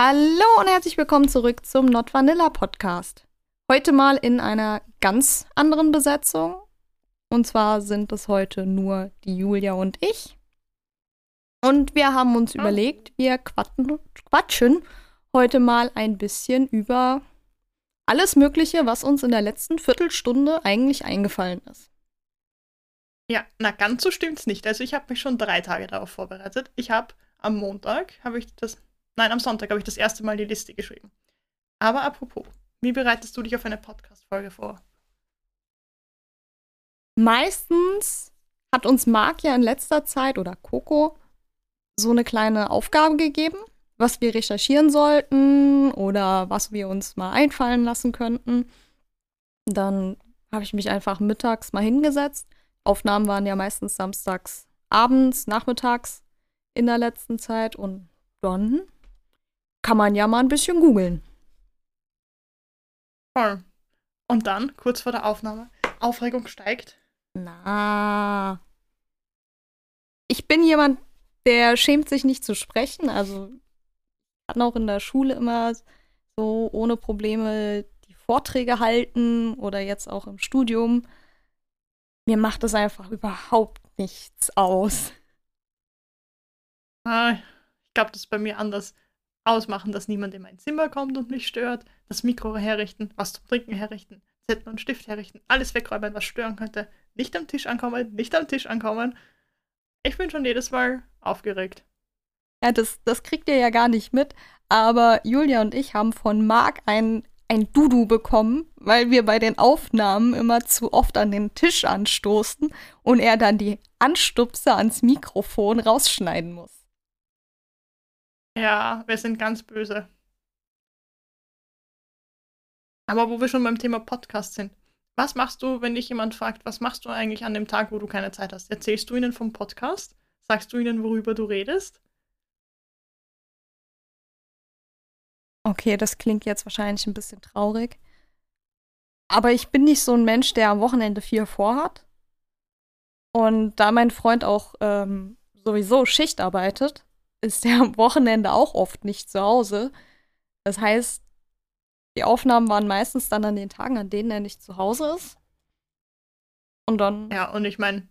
Hallo und herzlich willkommen zurück zum Not Vanilla Podcast. Heute mal in einer ganz anderen Besetzung. Und zwar sind es heute nur die Julia und ich. Und wir haben uns Ah. überlegt, wir quatschen, quatschen heute mal ein bisschen über alles Mögliche, was uns in der letzten Viertelstunde eigentlich eingefallen ist. Ja, na ganz so stimmt's nicht. Also ich habe mich schon drei Tage darauf vorbereitet. Ich habe am Montag habe ich das, nein, am Sonntag habe ich das erste Mal die Liste geschrieben. Aber apropos, wie bereitest du dich auf eine Podcast-Folge vor? Meistens hat uns Marc ja in letzter Zeit oder Coco so eine kleine Aufgabe gegeben, was wir recherchieren sollten oder was wir uns mal einfallen lassen könnten. Dann habe ich mich einfach mittags mal hingesetzt. Aufnahmen waren ja meistens samstags abends, nachmittags in der letzten Zeit und dann kann man ja mal ein bisschen googeln. Voll. Und dann, kurz vor der Aufnahme, Aufregung steigt. Na. Ich bin jemand, der schämt sich nicht zu sprechen. Also kann auch in der Schule immer so ohne Probleme die Vorträge halten oder jetzt auch im Studium. Mir macht das einfach überhaupt nichts aus. Ah, ich glaube, das ist bei mir anders. Ausmachen, dass niemand in mein Zimmer kommt und mich stört. Das Mikro herrichten, was zum Trinken herrichten, Zettel und Stift herrichten, alles wegräumen, was stören könnte. Nicht am Tisch ankommen, nicht am Tisch ankommen. Ich bin schon jedes Mal aufgeregt. Ja, das, das kriegt ihr ja gar nicht mit. Aber Julia und ich haben von Marc ein, ein Dudu bekommen, weil wir bei den Aufnahmen immer zu oft an den Tisch anstoßen und er dann die Anstupse ans Mikrofon rausschneiden muss. Ja, wir sind ganz böse. Aber wo wir schon beim Thema Podcast sind. Was machst du, wenn dich jemand fragt, was machst du eigentlich an dem Tag, wo du keine Zeit hast? Erzählst du ihnen vom Podcast? Sagst du ihnen, worüber du redest? Okay, das klingt jetzt wahrscheinlich ein bisschen traurig. Aber ich bin nicht so ein Mensch, der am Wochenende viel vorhat. Und da mein Freund auch ähm, sowieso Schicht arbeitet, ist er am Wochenende auch oft nicht zu Hause. Das heißt, die Aufnahmen waren meistens dann an den Tagen, an denen er nicht zu Hause ist. Und dann, Ja, und ich meine,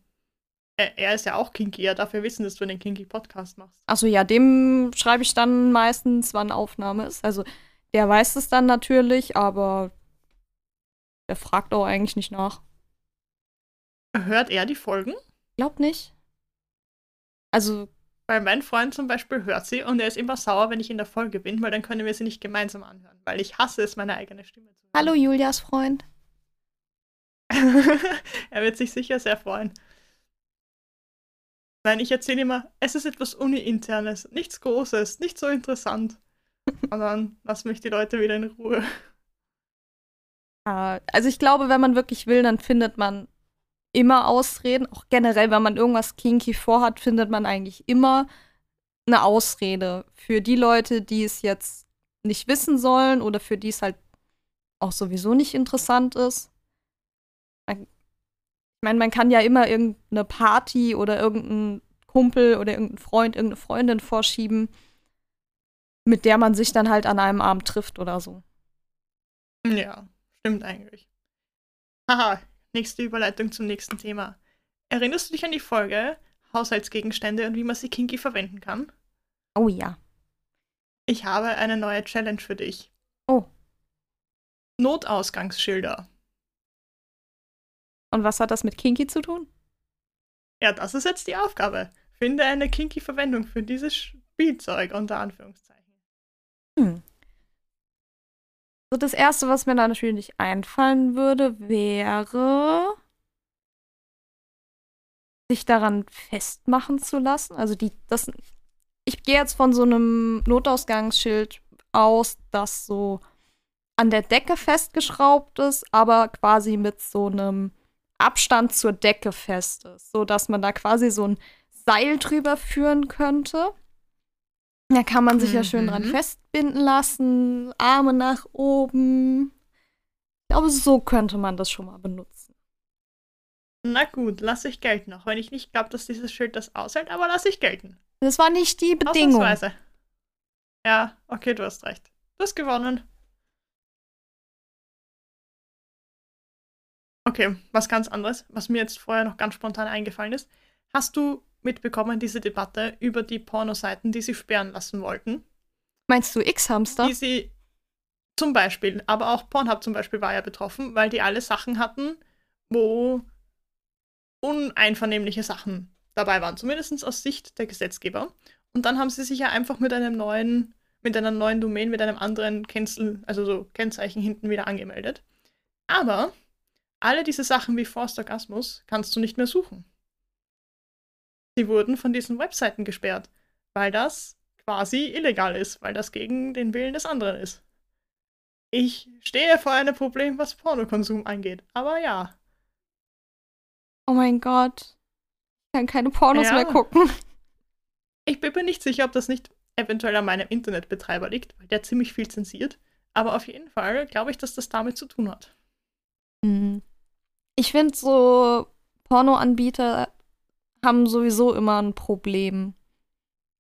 er, er ist ja auch kinky, er darf ja wissen, dass du einen kinky Podcast machst. also ja, dem schreibe ich dann meistens, wann Aufnahme ist. Also der weiß es dann natürlich, aber der fragt auch eigentlich nicht nach. Hört er die Folgen? Glaub nicht. Also, Weil mein Freund zum Beispiel hört sie und er ist immer sauer, wenn ich in der Folge bin, weil dann können wir sie nicht gemeinsam anhören, weil ich hasse es, meine eigene Stimme zu hören. hallo Julias Freund. er wird sich sicher sehr freuen. Nein, ich erzähle immer, es ist etwas Uni-internes, nichts Großes, nicht so interessant. Und dann lassen mich die Leute wieder in Ruhe. Äh, Also ich glaube, wenn man wirklich will, dann findet man immer Ausreden. Auch generell, wenn man irgendwas kinky vorhat, findet man eigentlich immer eine Ausrede für die Leute, die es jetzt nicht wissen sollen oder für die es halt auch sowieso nicht interessant ist. Ich meine, man kann ja immer irgendeine Party oder irgendeinen Kumpel oder irgendeinen Freund, irgendeine Freundin vorschieben, mit der man sich dann halt an einem Abend trifft oder so. Ja, stimmt eigentlich. Haha, nächste Überleitung zum nächsten Thema. Erinnerst du dich an die Folge Haushaltsgegenstände und wie man sie kinky verwenden kann? Oh ja. Ich habe eine neue Challenge für dich. Oh. Notausgangsschilder. Und was hat das mit Kinky zu tun? Ja, das ist jetzt die Aufgabe. Finde eine kinky Verwendung für dieses Spielzeug, unter Anführungszeichen. Hm. So, das erste, was mir da natürlich einfallen würde, wäre, sich daran festmachen zu lassen. Also die, das, ich gehe jetzt von so einem Notausgangsschild aus, das so an der Decke festgeschraubt ist, aber quasi mit so einem Abstand zur Decke fest ist, so dass man da quasi so ein Seil drüber führen könnte. Da kann man sich ja schön dran Mhm. festbinden lassen, Arme nach oben. Ich glaube, so könnte man das schon mal benutzen. Na gut, lasse ich gelten, auch wenn ich nicht glaube, dass dieses Schild das aushält, aber lasse ich gelten. Das war nicht die Bedingung. Ausnahmsweise. Ja, okay, du hast recht. Du hast gewonnen. Okay, was ganz anderes, was mir jetzt vorher noch ganz spontan eingefallen ist. Hast du mitbekommen, diese Debatte über die Pornoseiten, die sie sperren lassen wollten? Meinst du X-Hamster? Die sie zum Beispiel, aber auch Pornhub zum Beispiel war ja betroffen, weil die alle Sachen hatten, wo uneinvernehmliche Sachen dabei waren, zumindest aus Sicht der Gesetzgeber. Und dann haben sie sich ja einfach mit einem neuen, mit einer neuen Domain, mit einem anderen Kennzel, also so Kennzeichen hinten wieder angemeldet. Aber alle diese Sachen wie Forst Orgasmus kannst du nicht mehr suchen. Sie wurden von diesen Webseiten gesperrt, weil das quasi illegal ist, weil das gegen den Willen des anderen ist. Ich stehe vor einem Problem, was Pornokonsum angeht, aber ja. Oh mein Gott. Ich kann keine Pornos Ja. mehr gucken. Ich bin mir nicht sicher, ob das nicht eventuell an meinem Internetbetreiber liegt, weil der ziemlich viel zensiert. Aber auf jeden Fall glaube ich, dass das damit zu tun hat. Mhm. Ich finde so, Pornoanbieter haben sowieso immer ein Problem,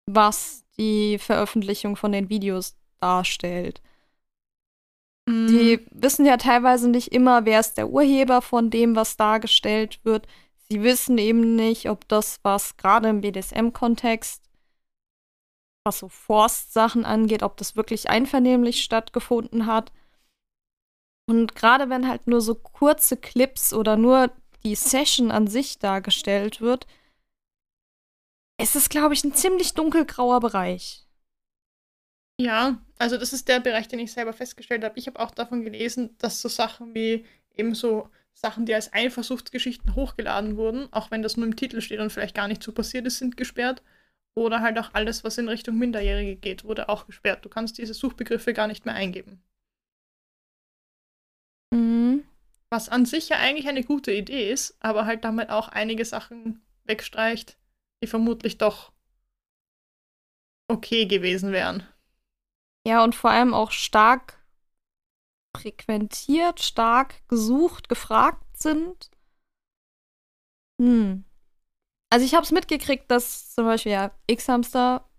was die Veröffentlichung von den Videos darstellt. Mhm. Die wissen ja teilweise nicht immer, wer ist der Urheber von dem, was dargestellt wird. Sie wissen eben nicht, ob das, was gerade im BDSM-Kontext, was so Forstsachen angeht, ob das wirklich einvernehmlich stattgefunden hat. Und gerade wenn halt nur so kurze Clips oder nur die Session an sich dargestellt wird, ist es, glaube ich, ein ziemlich dunkelgrauer Bereich. Ja, also das ist der Bereich, den ich selber festgestellt habe. Ich habe auch davon gelesen, dass so Sachen wie eben so Sachen, die als Eifersuchtsgeschichten hochgeladen wurden, auch wenn das nur im Titel steht und vielleicht gar nicht so passiert ist, sind gesperrt. Oder halt auch alles, was in Richtung Minderjährige geht, wurde auch gesperrt. Du kannst diese Suchbegriffe gar nicht mehr eingeben. Mhm. Was an sich ja eigentlich eine gute Idee ist, aber halt damit auch einige Sachen wegstreicht, die vermutlich doch okay gewesen wären. Ja, und vor allem auch stark frequentiert, stark gesucht, gefragt sind. Hm. Also ich habe es mitgekriegt, dass zum Beispiel ja X-Hamster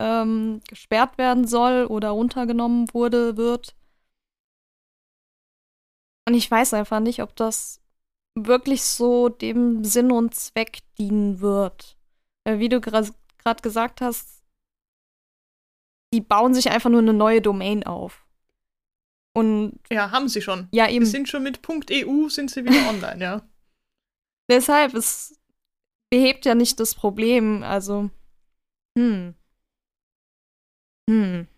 ähm, gesperrt werden soll oder runtergenommen wurde, wird. Und ich weiß einfach nicht, ob das wirklich so dem Sinn und Zweck dienen wird. Äh, Wie du gerade gesagt hast, die bauen sich einfach nur eine neue Domain auf. Und Ja, haben sie schon. ja, eben sind schon mit .eu sind sie wieder online, ja. deshalb, es behebt ja nicht das Problem. Also, hm. Hm.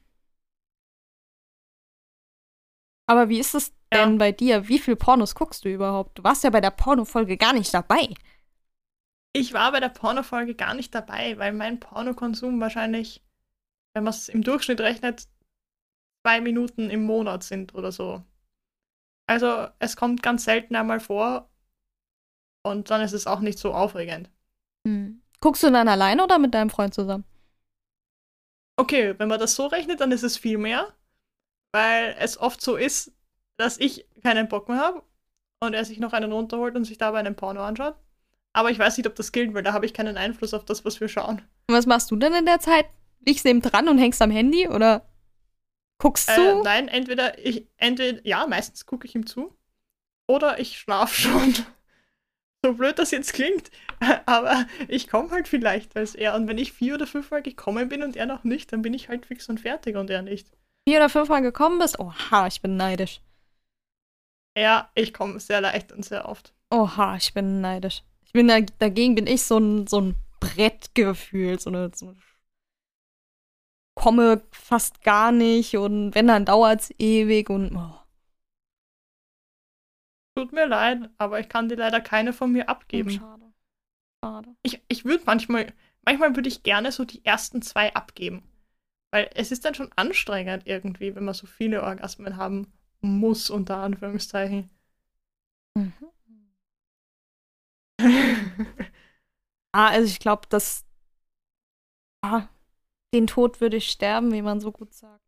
Aber wie ist es Ja. denn bei dir? Wie viel Pornos guckst du überhaupt? Du warst ja bei der Pornofolge gar nicht dabei. Ich war bei der Pornofolge gar nicht dabei, weil mein Pornokonsum wahrscheinlich, wenn man es im Durchschnitt rechnet, zwei Minuten im Monat sind oder so. Also es kommt ganz selten einmal vor und dann ist es auch nicht so aufregend. Hm. Guckst du dann alleine oder mit deinem Freund zusammen? Okay, wenn man das so rechnet, dann ist es viel mehr, weil es oft so ist, dass ich keinen Bock mehr habe und er sich noch einen runterholt und sich dabei einen Porno anschaut. Aber ich weiß nicht, ob das gilt, weil da habe ich keinen Einfluss auf das, was wir schauen. Und was machst du denn in der Zeit? Liegst neben dran und hängst am Handy oder guckst Äh, du? nein, entweder ich, entweder, ja, meistens gucke ich ihm zu. Oder ich schlafe schon. So blöd das jetzt klingt. Aber ich komme halt viel leichter als er. Und wenn ich vier oder fünfmal gekommen bin und er noch nicht, dann bin ich halt fix und fertig und er nicht. Vier oder fünfmal gekommen bist? Oha, ich bin neidisch. Ja, ich komme sehr leicht und sehr oft. Oha, ich bin neidisch. Bin da, dagegen bin ich so ein, so ein Brettgefühl, so eine, so eine komme fast gar nicht und wenn, dann dauert es ewig und oh, Tut mir leid, aber ich kann dir leider keine von mir abgeben. schade. Schade. Ich, ich würde manchmal, manchmal würde ich gerne so die ersten zwei abgeben. Weil es ist dann schon anstrengend irgendwie, wenn man so viele Orgasmen haben muss, unter Anführungszeichen. Mhm. Ah, also ich glaube, dass ah, den Tod würde ich sterben, wie man so gut sagt.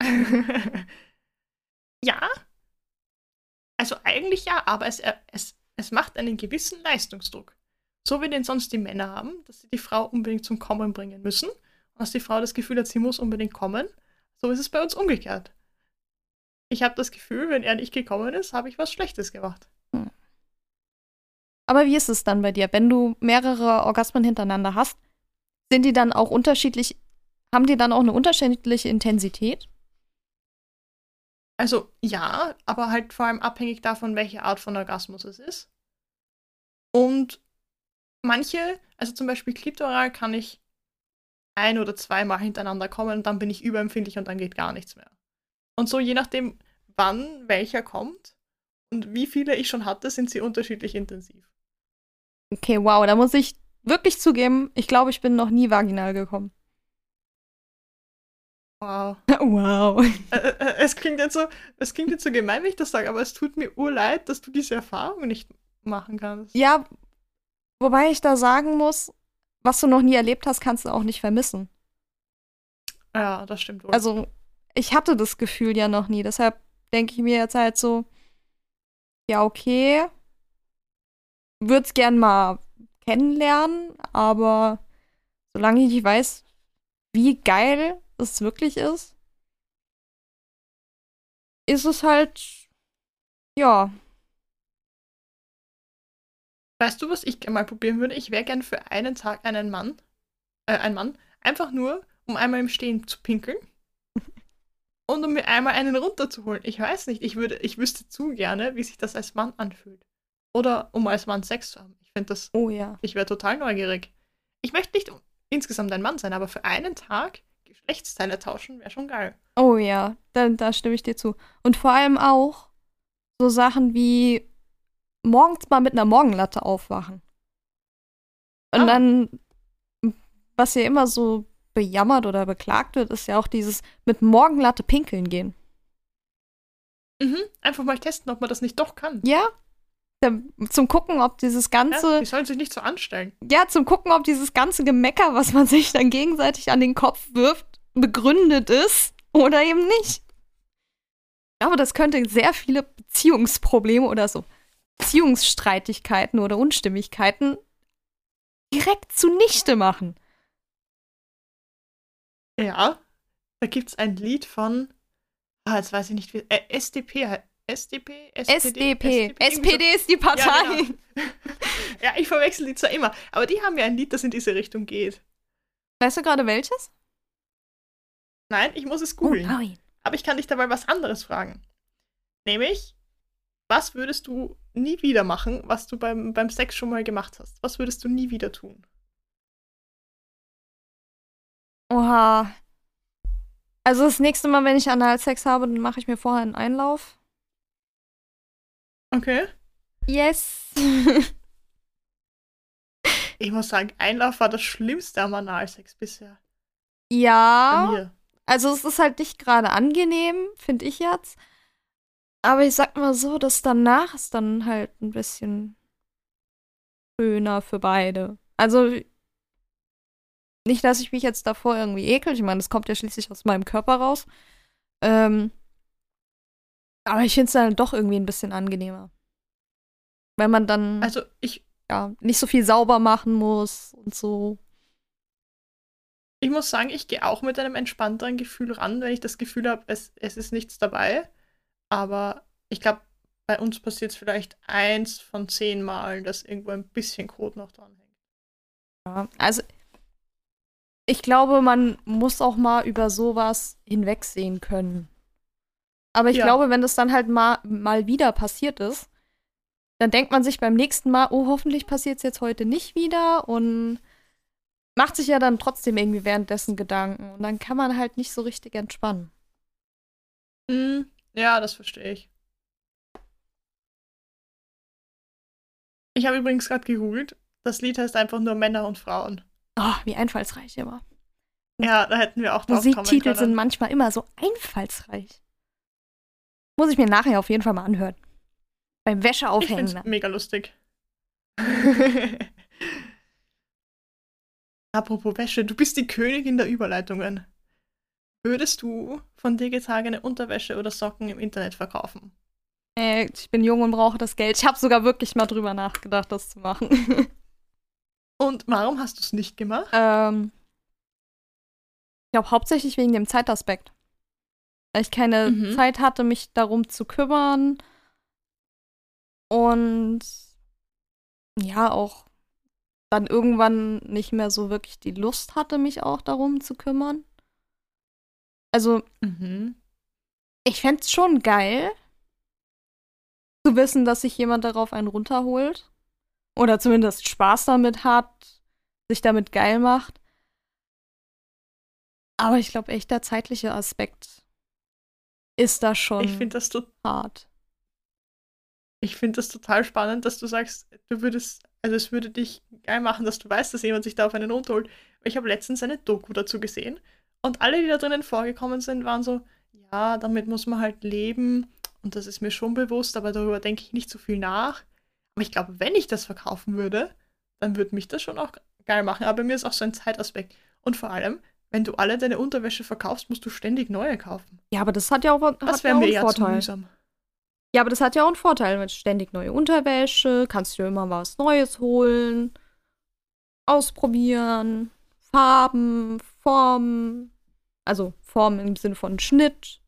ja. Also eigentlich ja, aber es, es, es macht einen gewissen Leistungsdruck. So wie den sonst die Männer haben, dass sie die Frau unbedingt zum Kommen bringen müssen. dass die Frau das Gefühl hat, sie muss unbedingt kommen. So ist es bei uns umgekehrt. Ich habe das Gefühl, wenn er nicht gekommen ist, habe ich was Schlechtes gemacht. Aber wie ist es dann bei dir, wenn du mehrere Orgasmen hintereinander hast? Sind die dann auch unterschiedlich, haben die dann auch eine unterschiedliche Intensität? Also ja, aber halt vor allem abhängig davon, welche Art von Orgasmus es ist. Und manche, also zum Beispiel Klitoral, kann ich ein oder zweimal hintereinander kommen und dann bin ich überempfindlich und dann geht gar nichts mehr. Und so je nachdem, wann welcher kommt und wie viele ich schon hatte, sind sie unterschiedlich intensiv. Okay, wow, da muss ich wirklich zugeben, ich glaube, ich bin noch nie vaginal gekommen. Wow. wow. Äh, äh, es klingt jetzt so, es klingt jetzt so gemein, wenn ich das sage, aber es tut mir urleid, dass du diese Erfahrung nicht machen kannst. Ja, wobei ich da sagen muss, was du noch nie erlebt hast, kannst du auch nicht vermissen. Ja, das stimmt wohl. Also, ich hatte das Gefühl ja noch nie, deshalb denke ich mir jetzt halt so, ja, okay, würde es gern mal kennenlernen, aber solange ich nicht weiß, wie geil es wirklich ist, ist es halt, ja. Weißt du, was ich mal probieren würde? Ich wäre gern für einen Tag einen Mann, äh, ein Mann, einfach nur, um einmal im Stehen zu pinkeln und um mir einmal einen runterzuholen. Ich weiß nicht, ich würde, ich wüsste zu gerne, wie sich das als Mann anfühlt. Oder um als Mann Sex zu haben. Ich finde das, Oh ja. ich wäre total neugierig. Ich möchte nicht insgesamt ein Mann sein, aber für einen Tag Geschlechtsteile tauschen wäre schon geil. Oh ja, da, da stimme ich dir zu. Und vor allem auch so Sachen wie morgens mal mit einer Morgenlatte aufwachen. Und Ah. dann, was ja immer so bejammert oder beklagt wird, ist ja auch dieses mit Morgenlatte pinkeln gehen. Mhm. Einfach mal testen, ob man das nicht doch kann. Ja, zum Gucken, ob dieses Ja, ganze, die sollen sich nicht so anstellen. ja, zum Gucken, ob dieses ganze Gemecker, was man sich dann gegenseitig an den Kopf wirft, begründet ist oder eben nicht. Ich glaube, das könnte sehr viele Beziehungsprobleme oder so Beziehungsstreitigkeiten oder Unstimmigkeiten direkt zunichte machen. Ja, da gibt es ein Lied von, ah, jetzt weiß ich nicht, wie, äh, SDP, SDP, SDP. irgendwie so. SPD ist die Partei. Ja, genau. Ja, ich verwechsel die zwar immer, aber die haben ja ein Lied, das in diese Richtung geht. Weißt du gerade welches? Nein, ich muss es Oh, googeln. nein. Aber ich kann dich dabei was anderes fragen. Nämlich, was würdest du nie wieder machen, was du beim, beim Sex schon mal gemacht hast? Was würdest du nie wieder tun? Oha. Also das nächste Mal, wenn ich Analsex habe, dann mache ich mir vorher einen Einlauf. Okay. Yes. Ich muss sagen, Einlauf war das Schlimmste am Analsex bisher. Ja. Also es ist halt nicht gerade angenehm, finde ich jetzt. Aber ich sag mal so, dass danach ist dann halt ein bisschen schöner für beide. Also nicht, dass ich mich jetzt davor irgendwie ekel. Ich meine, das kommt ja schließlich aus meinem Körper raus. Ähm, aber ich finde es dann doch irgendwie ein bisschen angenehmer. Weil man dann Also ich, ja, nicht so viel sauber machen muss und so. ich muss sagen, ich gehe auch mit einem entspannteren Gefühl ran, wenn ich das Gefühl habe, es, es ist nichts dabei. Aber ich glaube, bei uns passiert es vielleicht eins von zehn Malen, dass irgendwo ein bisschen Code noch dran hängt. Ja, also ich glaube, man muss auch mal über sowas hinwegsehen können. Aber ich Ja. glaube, wenn das dann halt mal, mal wieder passiert ist, dann denkt man sich beim nächsten Mal, oh, hoffentlich passiert es jetzt heute nicht wieder und macht sich ja dann trotzdem irgendwie währenddessen Gedanken. Und dann kann man halt nicht so richtig entspannen. Hm, ja, das verstehe ich. Ich habe übrigens gerade gegoogelt. Das Lied heißt einfach nur Männer und Frauen. Oh, wie einfallsreich immer. Ja, da hätten wir auch drauf Musiktitel sind manchmal immer so einfallsreich. Muss ich mir nachher auf jeden Fall mal anhören. Beim Ich Wäscheaufhängen. finde es mega lustig. Apropos Wäsche, du bist die Königin der Überleitungen. Würdest du von dir getragene Unterwäsche oder Socken im Internet verkaufen? Äh, ich bin jung und brauche das Geld. Ich habe sogar wirklich mal drüber nachgedacht, das zu machen. Und warum hast du es nicht gemacht? ähm, glaube hauptsächlich wegen dem Zeitaspekt. Weil ich keine Mhm. Zeit hatte, mich darum zu kümmern. Und ja, auch dann irgendwann nicht mehr so wirklich die Lust hatte, mich auch darum zu kümmern. Also, Mhm. ich fände es schon geil, zu wissen, dass sich jemand darauf einen runterholt. Oder zumindest Spaß damit hat, sich damit geil macht. Aber ich glaube echt, der zeitliche Aspekt ist da schon Ich finde das, hart. ich find das total spannend, dass du sagst, du würdest, also es würde dich geil machen, dass du weißt, dass jemand sich da auf einen runterholt. Ich habe letztens eine Doku dazu gesehen und alle, die da drinnen vorgekommen sind, waren so, ja, damit muss man halt leben und das ist mir schon bewusst, aber darüber denke ich nicht so viel nach. Aber ich glaube, wenn ich das verkaufen würde, dann würde mich das schon auch geil machen. Aber mir ist auch so ein Zeitaspekt. Und vor allem, wenn du alle deine Unterwäsche verkaufst, musst du ständig neue kaufen. Ja, aber das hat ja auch, hat Das ja wäre auch einen Vorteil. Ja, aber das hat ja auch einen Vorteil. Mit ständig neue Unterwäsche, kannst du immer was Neues holen, ausprobieren, Farben, Formen. Also Formen im Sinne von Schnitt.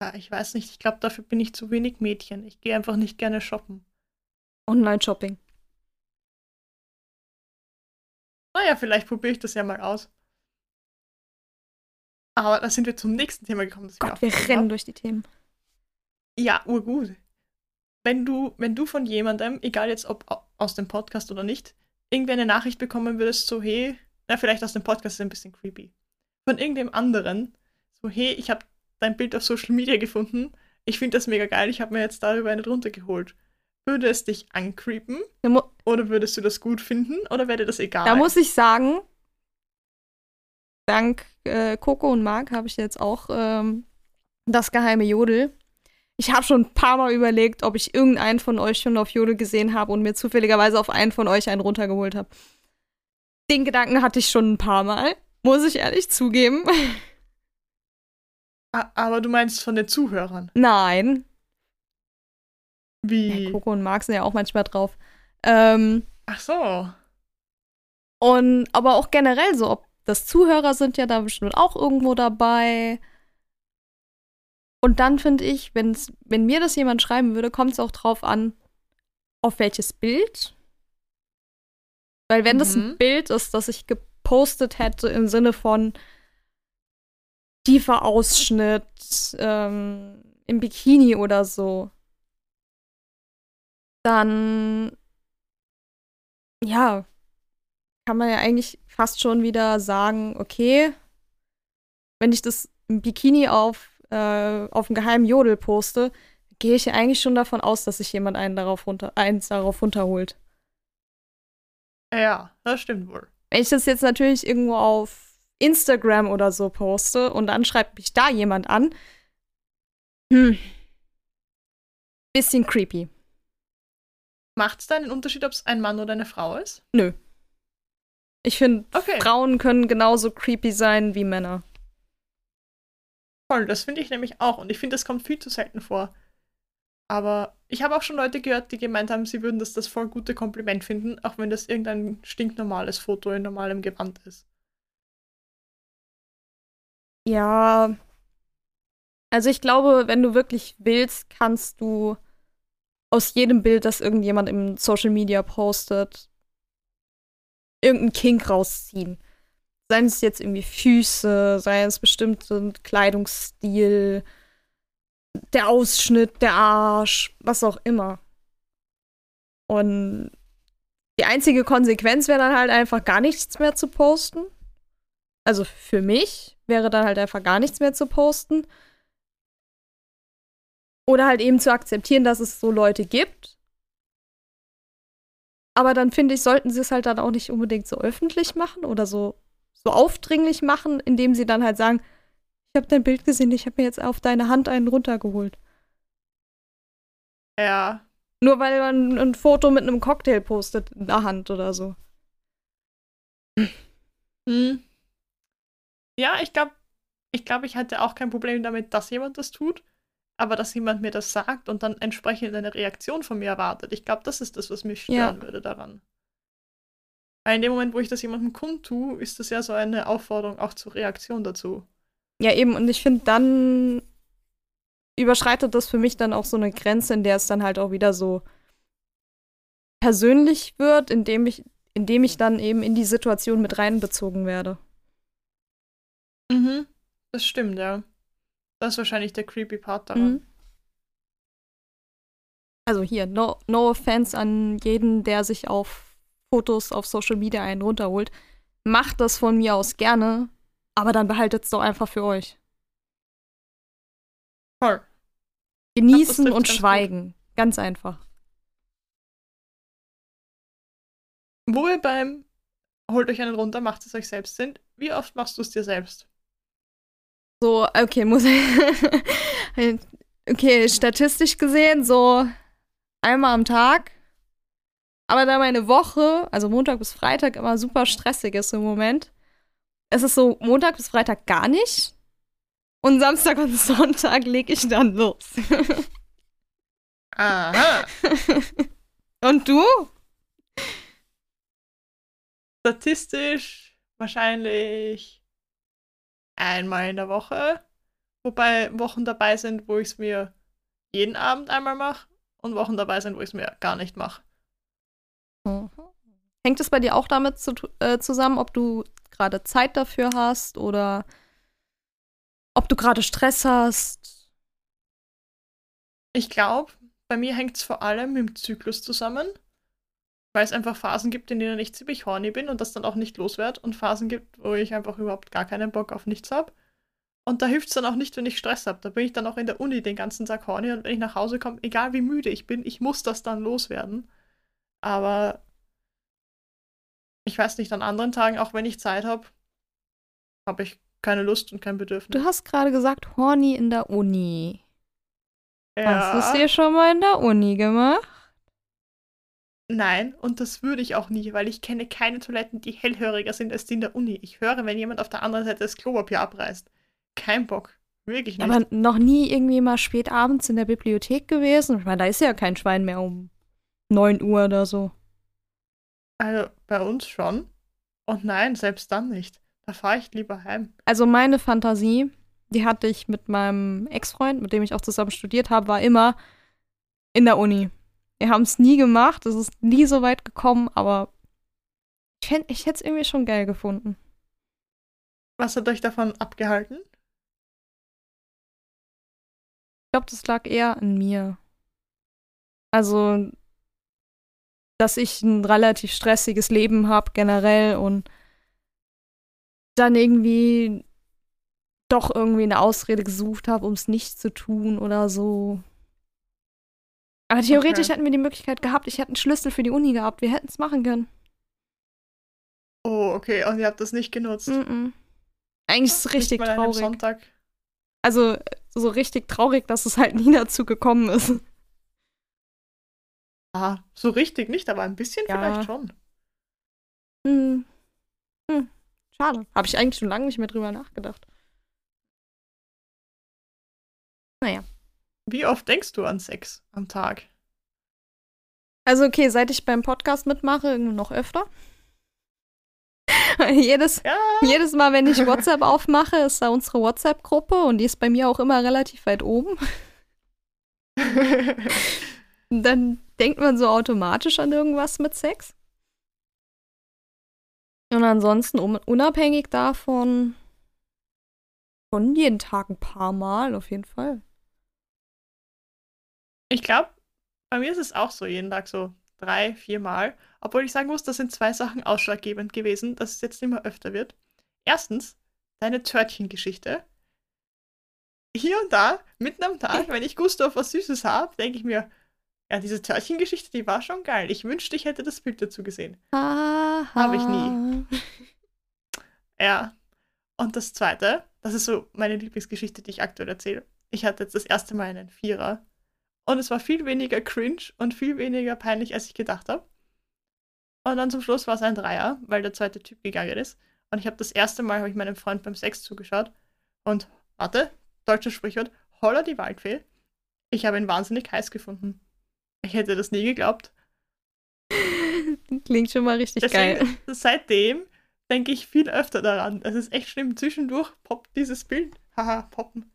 Ja, ich weiß nicht, ich glaube, dafür bin ich zu wenig Mädchen. Ich gehe einfach nicht gerne shoppen. Online-Shopping. Naja, vielleicht probiere ich das ja mal aus. Aber da sind wir zum nächsten Thema gekommen. Das Gott, wir rennen hab. durch die Themen. Ja, urgut. Wenn du, wenn du von jemandem, egal jetzt ob au- aus dem Podcast oder nicht, irgendwie eine Nachricht bekommen würdest, so hey, na vielleicht aus dem Podcast ist ein bisschen creepy. Von irgendeinem anderen, so hey, ich habe dein Bild auf Social Media gefunden, ich finde das mega geil, ich habe mir jetzt darüber eine drunter geholt. Würde es dich ancreepen oder würdest du das gut finden oder wäre dir das egal? da muss ich sagen, dank äh, Coco und Marc habe ich jetzt auch ähm, das geheime Jodel. Ich habe schon ein paar Mal überlegt, ob ich irgendeinen von euch schon auf Jodel gesehen habe und mir zufälligerweise auf einen von euch einen runtergeholt habe. Den Gedanken hatte ich schon ein paar Mal, muss ich ehrlich zugeben. Aber du meinst von den Zuhörern. Nein. Wie? Ja, Coco und Marc sind ja auch manchmal drauf. Ähm, Ach so. Und aber auch generell so, ob das Zuhörer sind ja da bestimmt auch irgendwo dabei. Und dann finde ich, wenn's, wenn mir das jemand schreiben würde, kommt es auch drauf an, auf welches Bild. Weil wenn das Mhm. ein Bild ist, das ich gepostet hätte im Sinne von tiefer Ausschnitt, ähm, im Bikini oder so, dann ja, kann man ja eigentlich fast schon wieder sagen, okay, wenn ich das Bikini auf, äh, auf dem geheimen Jodel poste, gehe ich ja eigentlich schon davon aus, dass sich jemand einen darauf runter, eins darauf runterholt. Ja, das stimmt wohl. Wenn ich das jetzt natürlich irgendwo auf Instagram oder so poste und dann schreibt mich da jemand an, hm, bisschen creepy. Macht es da einen Unterschied, ob es ein Mann oder eine Frau ist? Nö. Ich finde, Okay. Frauen können genauso creepy sein wie Männer. Voll, das finde ich nämlich auch. Und ich finde, das kommt viel zu selten vor. Aber ich habe auch schon Leute gehört, die gemeint haben, sie würden das das voll gute Kompliment finden, auch wenn das irgendein stinknormales Foto in normalem Gewand ist. Ja. Also ich glaube, wenn du wirklich willst, kannst du aus jedem Bild, das irgendjemand im Social Media postet, irgendeinen Kink rausziehen. Seien es jetzt irgendwie Füße, sei es bestimmte Kleidungsstil, der Ausschnitt, der Arsch, was auch immer. Und die einzige Konsequenz wäre dann halt einfach gar nichts mehr zu posten. Also für mich wäre dann halt einfach gar nichts mehr zu posten. Oder halt eben zu akzeptieren, dass es so Leute gibt. Aber dann finde ich, sollten sie es halt dann auch nicht unbedingt so öffentlich machen oder so, so aufdringlich machen, indem sie dann halt sagen, ich habe dein Bild gesehen, ich habe mir jetzt auf deine Hand einen runtergeholt. Ja, Nur weil man ein Foto mit einem Cocktail postet in der Hand oder so. Hm. Ja, ich glaube, ich glaube, ich hatte auch kein Problem damit, dass jemand das tut, aber dass jemand mir das sagt und dann entsprechend eine Reaktion von mir erwartet. Ich glaube, das ist das, was mich Ja. stören würde daran. Weil in dem Moment, wo ich das jemandem kundtue, ist das ja so eine Aufforderung auch zur Reaktion dazu. Ja, eben, und ich finde, dann überschreitet das für mich dann auch so eine Grenze, in der es dann halt auch wieder so persönlich wird, indem ich, indem ich dann eben in die Situation mit reinbezogen werde. Mhm. Das stimmt, ja. Das ist wahrscheinlich der creepy Part daran. Mhm. Also hier, no, no offense an jeden, der sich auf Fotos auf Social Media einen runterholt. Macht das von mir aus gerne, aber dann behaltet es doch einfach für euch. Voll. Genießen und schweigen. Gut. Ganz einfach. Wo wir beim holt euch einen runter, macht es euch selbst sind. Wie oft machst du es dir selbst? So, okay, muss ich. okay, statistisch gesehen so einmal am Tag. Aber da meine Woche, also Montag bis Freitag, immer super stressig ist im Moment, es ist so Montag bis Freitag gar nicht. Und Samstag und Sonntag lege ich dann los. Aha. und du? Statistisch wahrscheinlich einmal in der Woche. Wobei Wochen dabei sind, wo ich es mir jeden Abend einmal mache und Wochen dabei sind, wo ich es mir gar nicht mache. Mhm. Hängt es bei dir auch damit zu, äh, zusammen, ob du gerade Zeit dafür hast oder ob du gerade Stress hast? Ich glaube, bei mir hängt es vor allem mit dem Zyklus zusammen, weil es einfach Phasen gibt, in denen ich ziemlich horny bin und das dann auch nicht loswerde und Phasen gibt, wo ich einfach überhaupt gar keinen Bock auf nichts habe. Und da hilft es dann auch nicht, wenn ich Stress habe. Da bin ich dann auch in der Uni den ganzen Tag horny und wenn ich nach Hause komme, egal wie müde ich bin, ich muss das dann loswerden. Aber ich weiß nicht, an anderen Tagen, auch wenn ich Zeit habe, habe ich keine Lust und kein Bedürfnis. Du hast gerade gesagt, horny in der Uni. Ja. Hast du es dir schon mal in der Uni gemacht? Nein, und das würde ich auch nie, weil ich kenne keine Toiletten, die hellhöriger sind als die in der Uni. Ich höre, wenn jemand auf der anderen Seite das Klopapier abreißt. Kein Bock. Wirklich nicht. Aber noch nie irgendwie mal spät abends in der Bibliothek gewesen? Ich meine, da ist ja kein Schwein mehr um 9 Uhr oder so. Also bei uns schon. Und nein, selbst dann nicht. Da fahre ich lieber heim. Also meine Fantasie, die hatte ich mit meinem Ex-Freund, mit dem ich auch zusammen studiert habe, war immer in der Uni. Wir haben es nie gemacht, es ist nie so weit gekommen, aber ich, ich hätte es irgendwie schon geil gefunden. Was hat euch davon abgehalten? Ich glaube, das lag eher an mir. Also, dass ich ein relativ stressiges Leben habe generell und dann irgendwie doch irgendwie eine Ausrede gesucht habe, um es nicht zu tun oder so. Aber theoretisch okay. hätten wir die Möglichkeit gehabt, ich hätte einen Schlüssel für die Uni gehabt, wir hätten es machen können. Oh, okay, und ihr habt das nicht genutzt. Mm -mm. Eigentlich ist es richtig traurig. Sonntag. Also so richtig traurig, dass es halt nie dazu gekommen ist. Ah, so richtig nicht, aber ein bisschen ja. vielleicht schon. Hm. Hm. Schade. Habe ich eigentlich schon lange nicht mehr drüber nachgedacht. Naja. Wie oft denkst du an Sex am Tag? Also, okay, seit ich beim Podcast mitmache, noch öfter. jedes, ja. jedes Mal, wenn ich WhatsApp aufmache, ist da unsere WhatsApp-Gruppe und die ist bei mir auch immer relativ weit oben. Dann denkt man so automatisch an irgendwas mit Sex. Und ansonsten unabhängig davon schon jeden Tag ein paar Mal auf jeden Fall. Ich glaube, bei mir ist es auch so jeden Tag so drei, vier Mal. Obwohl ich sagen muss, das sind zwei Sachen ausschlaggebend gewesen, dass es jetzt immer öfter wird. Erstens, deine Törtchengeschichte. Hier und da, mitten am Tag, wenn ich Gustav was Süßes habe, denke ich mir, ja, diese Törtchengeschichte, die war schon geil. Ich wünschte, ich hätte das Bild dazu gesehen. Habe ich nie. ja. Und das zweite, das ist so meine Lieblingsgeschichte, die ich aktuell erzähle. Ich hatte jetzt das erste Mal einen Vierer und es war viel weniger cringe und viel weniger peinlich, als ich gedacht habe. Und dann zum Schluss war es ein Dreier, weil der zweite Typ gegangen ist. Und ich habe das erste Mal, habe ich meinem Freund beim Sex zugeschaut. Und warte, deutsches Sprichwort, holla die Waldfee. Ich habe ihn wahnsinnig heiß gefunden. Ich hätte das nie geglaubt. Klingt schon mal richtig Deswegen, geil. Seitdem denke ich viel öfter daran. Es ist echt schlimm. Zwischendurch poppt dieses Bild. Haha, poppen.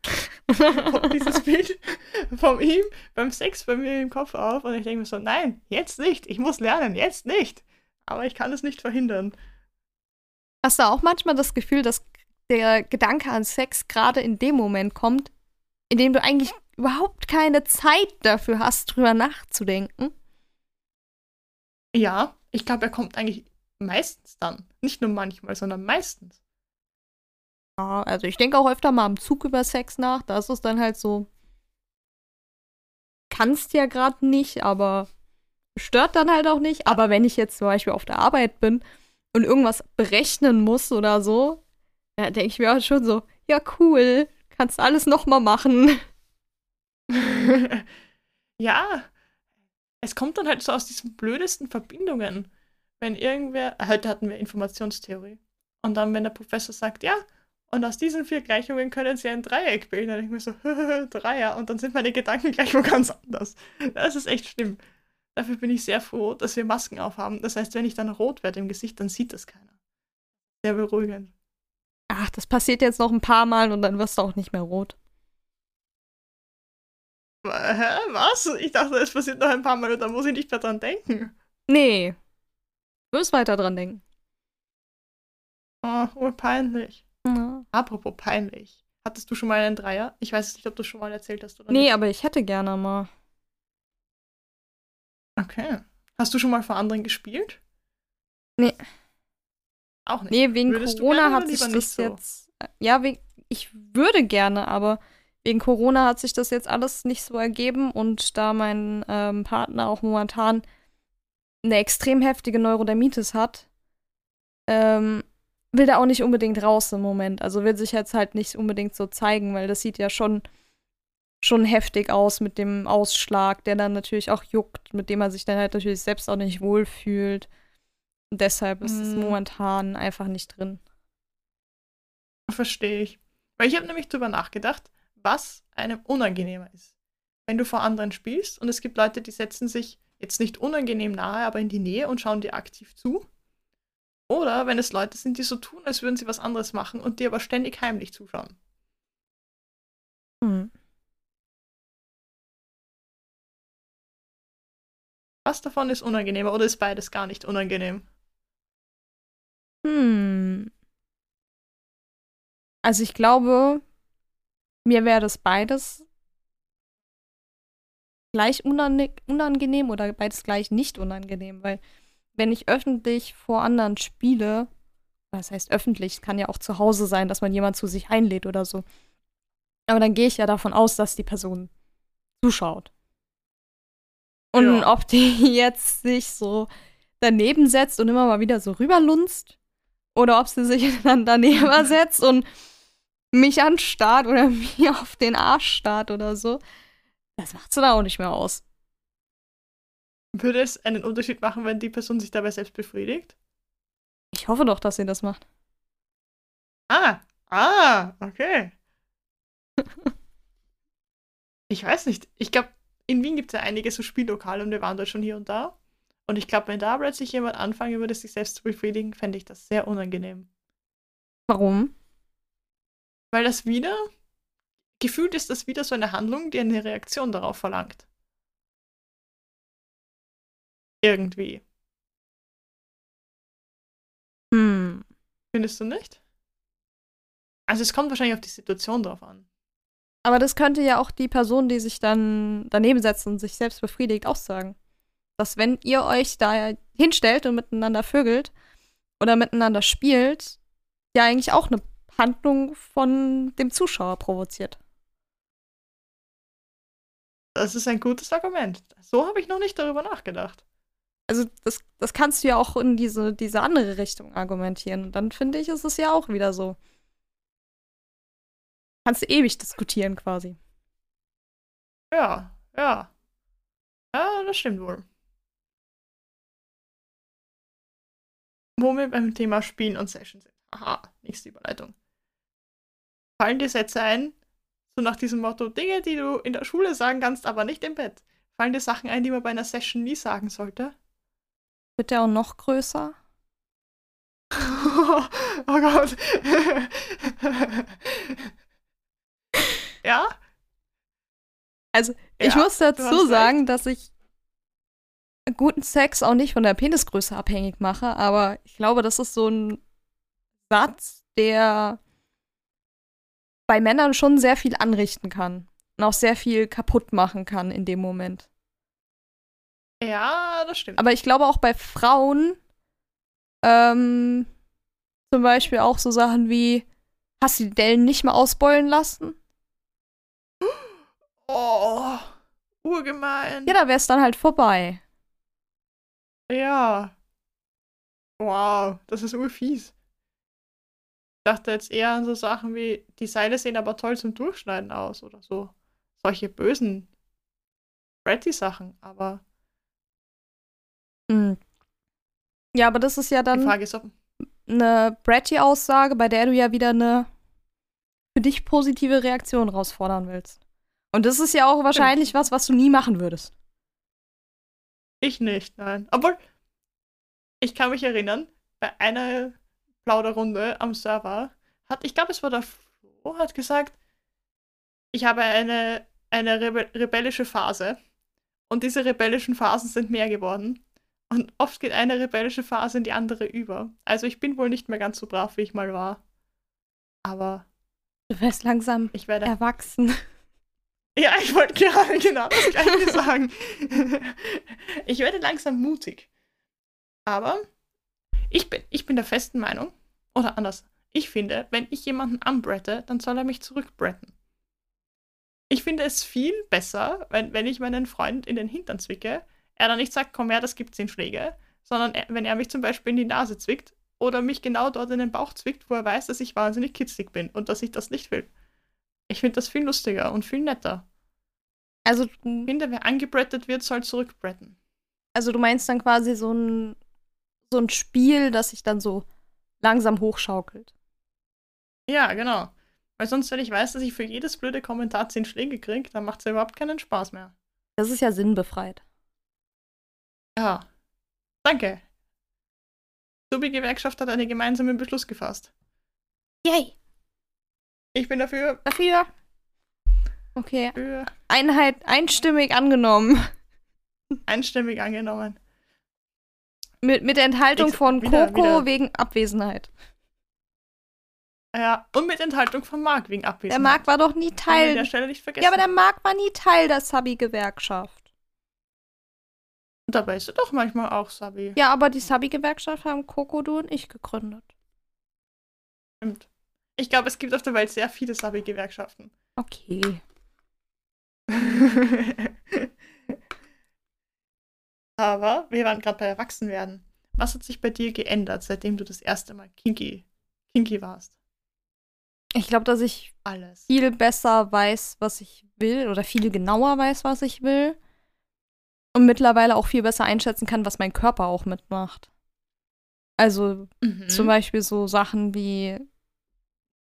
poppt dieses Bild von ihm beim Sex bei mir im Kopf auf. Und ich denke mir so, nein, jetzt nicht. Ich muss lernen, jetzt nicht. Aber ich kann es nicht verhindern. Hast du auch manchmal das Gefühl, dass der Gedanke an Sex gerade in dem Moment kommt, in dem du eigentlich überhaupt keine Zeit dafür hast, drüber nachzudenken? Ja, ich glaube, er kommt eigentlich meistens dann. Nicht nur manchmal, sondern meistens. Also ich denke auch öfter mal am Zug über Sex nach. Da ist es dann halt so. Kannst ja gerade nicht, aber stört dann halt auch nicht. Aber wenn ich jetzt zum Beispiel auf der Arbeit bin und irgendwas berechnen muss oder so, da denke ich mir auch schon so, ja cool, kannst alles nochmal machen. ja, es kommt dann halt so aus diesen blödesten Verbindungen. Wenn irgendwer, heute hatten wir Informationstheorie. Und dann, wenn der Professor sagt, ja, und aus diesen vier Gleichungen können sie ein Dreieck bilden, dann denke ich mir so, Dreier, und dann sind meine Gedanken gleich wo ganz anders. Das ist echt schlimm. Dafür bin ich sehr froh, dass wir Masken aufhaben. Das heißt, wenn ich dann rot werde im Gesicht, dann sieht das keiner. Sehr beruhigend. Ach, das passiert jetzt noch ein paar Mal und dann wirst du auch nicht mehr rot. Hä? Was? Ich dachte, es passiert noch ein paar Mal und dann muss ich nicht mehr dran denken. Nee. Du wirst weiter dran denken. Oh, oh peinlich. Ja. Apropos peinlich. Hattest du schon mal einen Dreier? Ich weiß nicht, ob du schon mal erzählt hast oder Nee, nicht. aber ich hätte gerne mal. Okay. Hast du schon mal vor anderen gespielt? Nee. Auch nicht. Nee, wegen Würdest Corona hat sich das so? jetzt. Ja, wegen, ich würde gerne, aber wegen Corona hat sich das jetzt alles nicht so ergeben und da mein ähm, Partner auch momentan eine extrem heftige Neurodermitis hat, ähm, will der auch nicht unbedingt raus im Moment. Also will sich jetzt halt nicht unbedingt so zeigen, weil das sieht ja schon schon heftig aus mit dem Ausschlag, der dann natürlich auch juckt, mit dem er sich dann halt natürlich selbst auch nicht wohlfühlt. Und deshalb ist es Mm. momentan einfach nicht drin. Verstehe ich. Weil ich habe nämlich drüber nachgedacht, was einem unangenehmer ist. Wenn du vor anderen spielst und es gibt Leute, die setzen sich jetzt nicht unangenehm nahe, aber in die Nähe und schauen dir aktiv zu. Oder wenn es Leute sind, die so tun, als würden sie was anderes machen und dir aber ständig heimlich zuschauen. Hm. Was davon ist unangenehmer oder ist beides gar nicht unangenehm? Hm. Also ich glaube, mir wäre das beides gleich unangenehm oder beides gleich nicht unangenehm, weil wenn ich öffentlich vor anderen spiele, was heißt öffentlich, kann ja auch zu Hause sein, dass man jemand zu sich einlädt oder so. Aber dann gehe ich ja davon aus, dass die Person zuschaut. Und Ja. ob die jetzt sich so daneben setzt und immer mal wieder so rüberlunzt oder ob sie sich dann daneben setzt und mich anstarrt oder mir auf den Arsch starrt oder so, das macht sie da auch nicht mehr aus. Würde es einen Unterschied machen, wenn die Person sich dabei selbst befriedigt? Ich hoffe doch, dass sie das macht. Ah, ah, okay. ich weiß nicht. Ich glaube, in Wien gibt es ja einige so Spiellokale und wir waren dort schon hier und da. Und ich glaube, wenn da plötzlich jemand anfangen würde, sich selbst zu befriedigen, fände ich das sehr unangenehm. Warum? Weil das wieder, gefühlt ist das wieder so eine Handlung, die eine Reaktion darauf verlangt. Irgendwie. Hm. Findest du nicht? Also es kommt wahrscheinlich auf die Situation drauf an. Aber das könnte ja auch die Person, die sich dann daneben setzt und sich selbst befriedigt, auch sagen. Dass wenn ihr euch da hinstellt und miteinander vögelt oder miteinander spielt, ja eigentlich auch eine Handlung von dem Zuschauer provoziert. Das ist ein gutes Argument. So habe ich noch nicht darüber nachgedacht. Also das, das kannst du ja auch in diese, diese andere Richtung argumentieren. Und dann finde ich, ist es ja auch wieder so. Kannst du ewig diskutieren quasi. Ja, ja. Ja, das stimmt wohl. Wo wir beim Thema Spielen und Session sind. Aha, nächste Überleitung. Fallen dir Sätze ein, so nach diesem Motto, Dinge, die du in der Schule sagen kannst, aber nicht im Bett. Fallen dir Sachen ein, die man bei einer Session nie sagen sollte? Wird der auch noch größer? oh Gott. ja? Also, ich Ja, muss du dazu sagen, dass ich guten Sex auch nicht von der Penisgröße abhängig mache, aber ich glaube, das ist so ein Satz, der bei Männern schon sehr viel anrichten kann und auch sehr viel kaputt machen kann in dem Moment. Ja, das stimmt. Aber ich glaube auch bei Frauen, ähm, zum Beispiel auch so Sachen wie, hast du die Dellen nicht mal ausbeulen lassen? oh, urgemein. Ja, da wäre es dann halt vorbei. Ja. Wow, das ist urfies. Ich dachte jetzt eher an so Sachen wie, die Seile sehen aber toll zum Durchschneiden aus oder so. Solche bösen Bratty-Sachen, aber Hm. Ja, aber das ist ja die dann Frage ist, ob. eine Bratty-Aussage, bei der du ja wieder eine für dich positive Reaktion rausfordern willst. Und das ist ja auch wahrscheinlich was, was du nie machen würdest. Ich nicht, nein. Obwohl, ich kann mich erinnern, bei einer Plauderrunde am Server hat, ich glaube, es war der Flo, hat gesagt, ich habe eine, eine rebe rebellische Phase. Und diese rebellischen Phasen sind mehr geworden. Und oft geht eine rebellische Phase in die andere über. Also ich bin wohl nicht mehr ganz so brav, wie ich mal war. Aber Du wirst langsam ich werde. erwachsen. Ja, ich wollte gerade genau das gleiche sagen. Ich werde langsam mutig. Aber ich bin, ich bin der festen Meinung, oder anders, ich finde, wenn ich jemanden anbrette, dann soll er mich zurückbretten. Ich finde es viel besser, wenn, wenn ich meinen Freund in den Hintern zwicke, er dann nicht sagt, komm her, das gibt zehn Schläge, sondern er, wenn er mich zum Beispiel in die Nase zwickt oder mich genau dort in den Bauch zwickt, wo er weiß, dass ich wahnsinnig kitzlig bin und dass ich das nicht will. Ich finde das viel lustiger und viel netter. Also, finde, wer angebrettet wird, soll zurückbretten. also du meinst dann quasi so ein, so ein Spiel, das sich dann so langsam hochschaukelt. Ja, genau. Weil sonst, wenn ich weiß, dass ich für jedes blöde Kommentar 10 Schläge kriege, dann macht es ja überhaupt keinen Spaß mehr. Das ist ja sinnbefreit. Ja. Danke. Subi Gewerkschaft hat einen gemeinsamen Beschluss gefasst. Yay! Ich bin dafür. Dafür. Okay, Für Einheit einstimmig angenommen. einstimmig angenommen. Mit, mit Enthaltung Ich- von wieder- Coco wieder- wegen Abwesenheit. Ja, und mit Enthaltung von Marc wegen Der Abwesenheit. Marc war doch nie an der Teil. Stelle nicht vergessen. Ja, aber der Marc war nie Teil der Sabi-Gewerkschaft. Und dabei ist er doch manchmal auch Sabi. Ja, aber die Sabi-Gewerkschaft haben Coco, du und ich gegründet. Stimmt. Ich glaube, es gibt auf der Welt sehr viele Sabi-Gewerkschaften. Okay. Aber wir waren gerade bei Erwachsenwerden. Was hat sich bei dir geändert, seitdem du das erste Mal kinky, kinky warst? Ich glaube, dass ich Alles. viel besser weiß, was ich will oder viel genauer weiß, was ich will. Und mittlerweile auch viel besser einschätzen kann, was mein Körper auch mitmacht. Also Mhm. zum Beispiel so Sachen wie,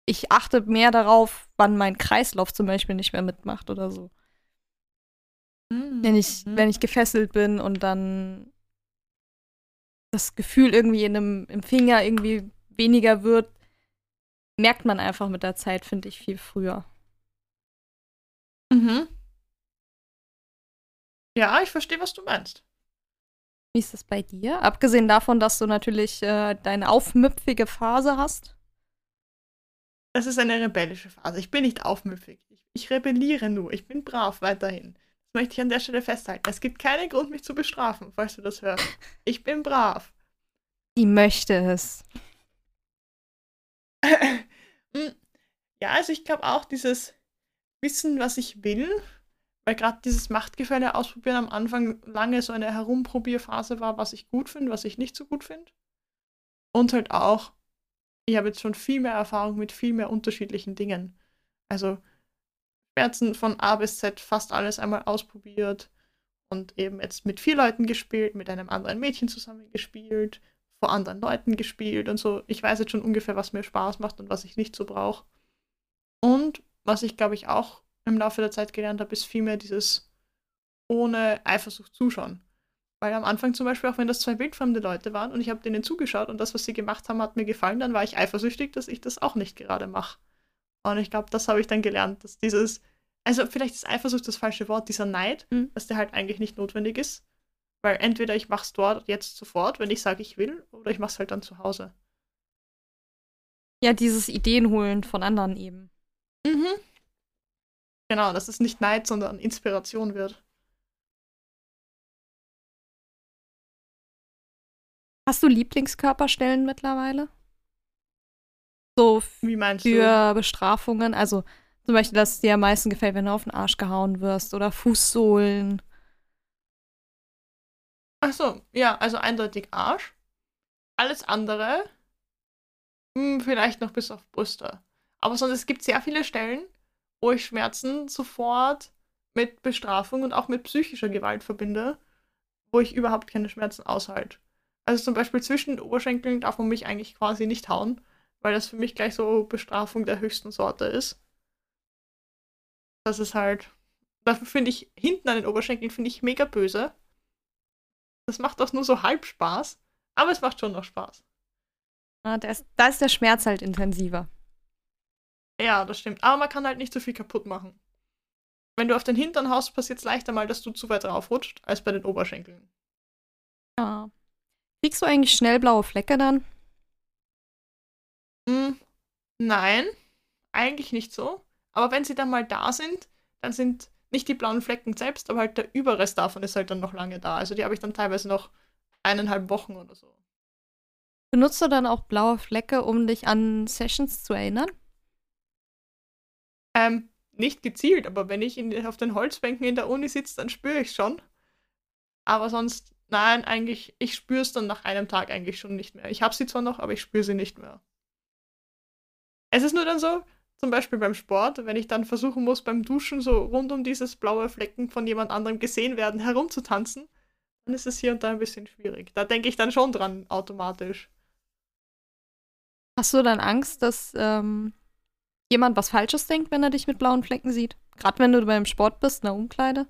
ich achte mehr darauf, wann mein Kreislauf zum Beispiel nicht mehr mitmacht oder so. Mhm. Wenn ich, Mhm. wenn ich gefesselt bin und dann das Gefühl irgendwie in einem, im Finger irgendwie weniger wird, merkt man einfach mit der Zeit, finde ich, viel früher. Mhm. Ja, ich verstehe, was du meinst. Wie ist das bei dir? Abgesehen davon, dass du natürlich äh, deine aufmüpfige Phase hast. Das ist eine rebellische Phase. Ich bin nicht aufmüpfig. Ich, ich rebelliere nur. Ich bin brav weiterhin. Das möchte ich an der Stelle festhalten. Es gibt keinen Grund, mich zu bestrafen, falls du das hörst. Ich bin brav. Die möchte es. Mm, ja, also ich glaube auch dieses Wissen, was ich will, weil gerade dieses Machtgefälle ausprobieren am Anfang lange so eine Herumprobierphase war, was ich gut finde, was ich nicht so gut finde. Und halt auch, ich habe jetzt schon viel mehr Erfahrung mit viel mehr unterschiedlichen Dingen. Also Schmerzen von A bis Z fast alles einmal ausprobiert und eben jetzt mit vier Leuten gespielt, mit einem anderen Mädchen zusammen gespielt, vor anderen Leuten gespielt und so. Ich weiß jetzt schon ungefähr, was mir Spaß macht und was ich nicht so brauche. Und was ich, glaube ich, auch im Laufe der Zeit gelernt habe, ist vielmehr dieses ohne Eifersucht zuschauen. Weil am Anfang zum Beispiel, auch wenn das zwei wildfremde Leute waren und ich habe denen zugeschaut und das, was sie gemacht haben, hat mir gefallen, dann war ich eifersüchtig, dass ich das auch nicht gerade mache. Und ich glaube, das habe ich dann gelernt, dass dieses, also vielleicht ist Eifersucht das falsche Wort, dieser Neid, mhm. dass der halt eigentlich nicht notwendig ist. Weil entweder ich mache es dort jetzt sofort, wenn ich sage, ich will, oder ich mache es halt dann zu Hause. Ja, dieses Ideenholen von anderen eben. Mhm. Genau, dass es nicht Neid, sondern Inspiration wird. Hast du Lieblingskörperstellen mittlerweile? So Wie meinst für du? Bestrafungen. Also zum Beispiel, dass es dir am meisten gefällt, wenn du auf den Arsch gehauen wirst oder Fußsohlen. Ach so, ja, also eindeutig Arsch. Alles andere, hm, vielleicht noch bis auf Brüste. Aber sonst, es gibt sehr viele Stellen, ich Schmerzen sofort mit Bestrafung und auch mit psychischer Gewalt verbinde, wo ich überhaupt keine Schmerzen aushalte. Also zum Beispiel zwischen den Oberschenkeln darf man mich eigentlich quasi nicht hauen, weil das für mich gleich so Bestrafung der höchsten Sorte ist. Das ist halt. Dafür finde ich hinten an den Oberschenkeln finde ich mega böse. Das macht auch nur so halb Spaß, aber es macht schon noch Spaß. Ah, da, ist, da ist der Schmerz halt intensiver. Ja, das stimmt. Aber man kann halt nicht so viel kaputt machen. Wenn du auf den Hintern haust, passiert es leichter mal, dass du zu weit raufrutscht, als bei den Oberschenkeln. Ja. Kriegst du eigentlich schnell blaue Flecke dann? Hm, nein, eigentlich nicht so. Aber wenn sie dann mal da sind, dann sind nicht die blauen Flecken selbst, aber halt der Überrest davon ist halt dann noch lange da. Also die habe ich dann teilweise noch eineinhalb Wochen oder so. Benutzt du dann auch blaue Flecke, um dich an Sessions zu erinnern? Ähm, nicht gezielt, aber wenn ich in, auf den Holzbänken in der Uni sitze, dann spüre ich schon. Aber sonst Nein, eigentlich, ich spüre es dann nach einem Tag eigentlich schon nicht mehr. Ich habe sie zwar noch, aber ich spüre sie nicht mehr. Es ist nur dann so, zum Beispiel beim Sport, wenn ich dann versuchen muss, beim Duschen so rund um dieses blaue Flecken von jemand anderem gesehen werden, herumzutanzen, dann ist es hier und da ein bisschen schwierig. Da denke ich dann schon dran, automatisch. Hast du dann Angst, dass ähm, jemand was Falsches denkt, wenn er dich mit blauen Flecken sieht? Gerade wenn du beim Sport bist, in der Umkleide?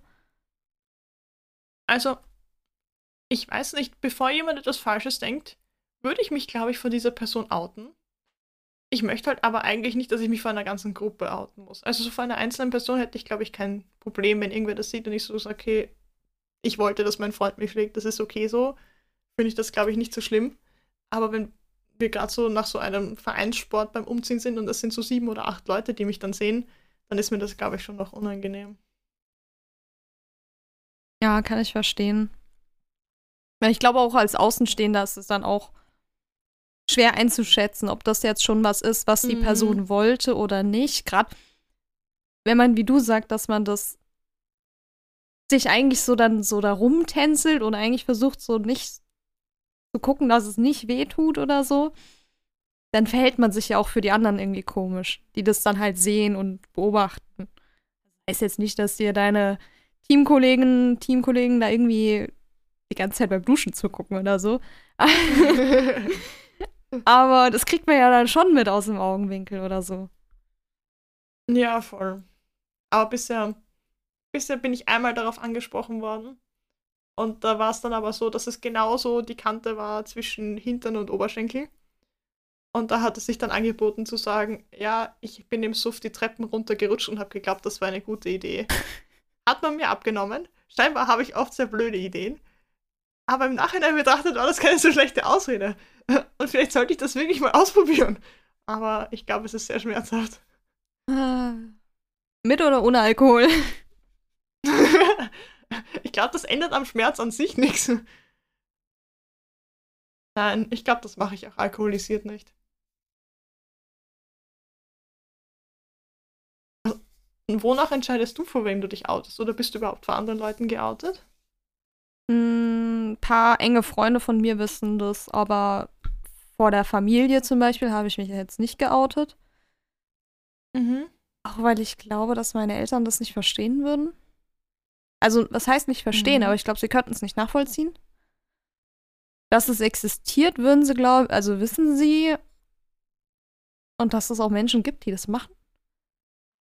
Also, ich weiß nicht, bevor jemand etwas Falsches denkt, würde ich mich, glaube ich, vor dieser Person outen. Ich möchte halt aber eigentlich nicht, dass ich mich vor einer ganzen Gruppe outen muss. Also so vor einer einzelnen Person hätte ich, glaube ich, kein Problem, wenn irgendwer das sieht und ich so sage, okay, ich wollte, dass mein Freund mich schlägt, das ist okay so. Finde ich das, glaube ich, nicht so schlimm. Aber wenn wir gerade so nach so einem Vereinssport beim Umziehen sind und das sind so sieben oder acht Leute, die mich dann sehen, dann ist mir das, glaube ich, schon noch unangenehm. Ja, kann ich verstehen. Ich glaube auch als Außenstehender ist es dann auch schwer einzuschätzen, ob das jetzt schon was ist, was die mhm. Person wollte oder nicht. Gerade wenn man, wie du sagst, dass man das sich eigentlich so dann so da rumtänzelt und eigentlich versucht so nicht zu gucken, dass es nicht wehtut oder so, dann verhält man sich ja auch für die anderen irgendwie komisch, die das dann halt sehen und beobachten. Das heißt jetzt nicht, dass dir deine Teamkollegen, Teamkollegen da irgendwie die ganze Zeit beim Duschen zugucken oder so. Aber das kriegt man ja dann schon mit aus dem Augenwinkel oder so. Ja, voll. Aber bisher, bisher bin ich einmal darauf angesprochen worden. Und da war es dann aber so, dass es genauso die Kante war zwischen Hintern und Oberschenkel. Und da hat es sich dann angeboten zu sagen, ja, ich bin im Suff die Treppen runtergerutscht und habe geglaubt, das war eine gute Idee. Hat man mir abgenommen. Scheinbar habe ich oft sehr blöde Ideen. Aber im Nachhinein betrachtet war das keine so schlechte Ausrede. Und vielleicht sollte ich das wirklich mal ausprobieren. Aber ich glaube, es ist sehr schmerzhaft. Mit oder ohne Alkohol? ich glaube, das ändert am Schmerz an sich nichts. Nein, ich glaube, das mache ich auch alkoholisiert nicht. Und wonach entscheidest du, vor wem du dich outest? Oder bist du überhaupt vor anderen Leuten geoutet? Ein paar enge Freunde von mir wissen das, aber vor der Familie zum Beispiel habe ich mich jetzt nicht geoutet. Mhm. Auch weil ich glaube, dass meine Eltern das nicht verstehen würden. Also, was heißt nicht verstehen, mhm. aber ich glaube, sie könnten es nicht nachvollziehen. Dass es existiert, würden sie glauben, also wissen sie. Und dass es auch Menschen gibt, die das machen.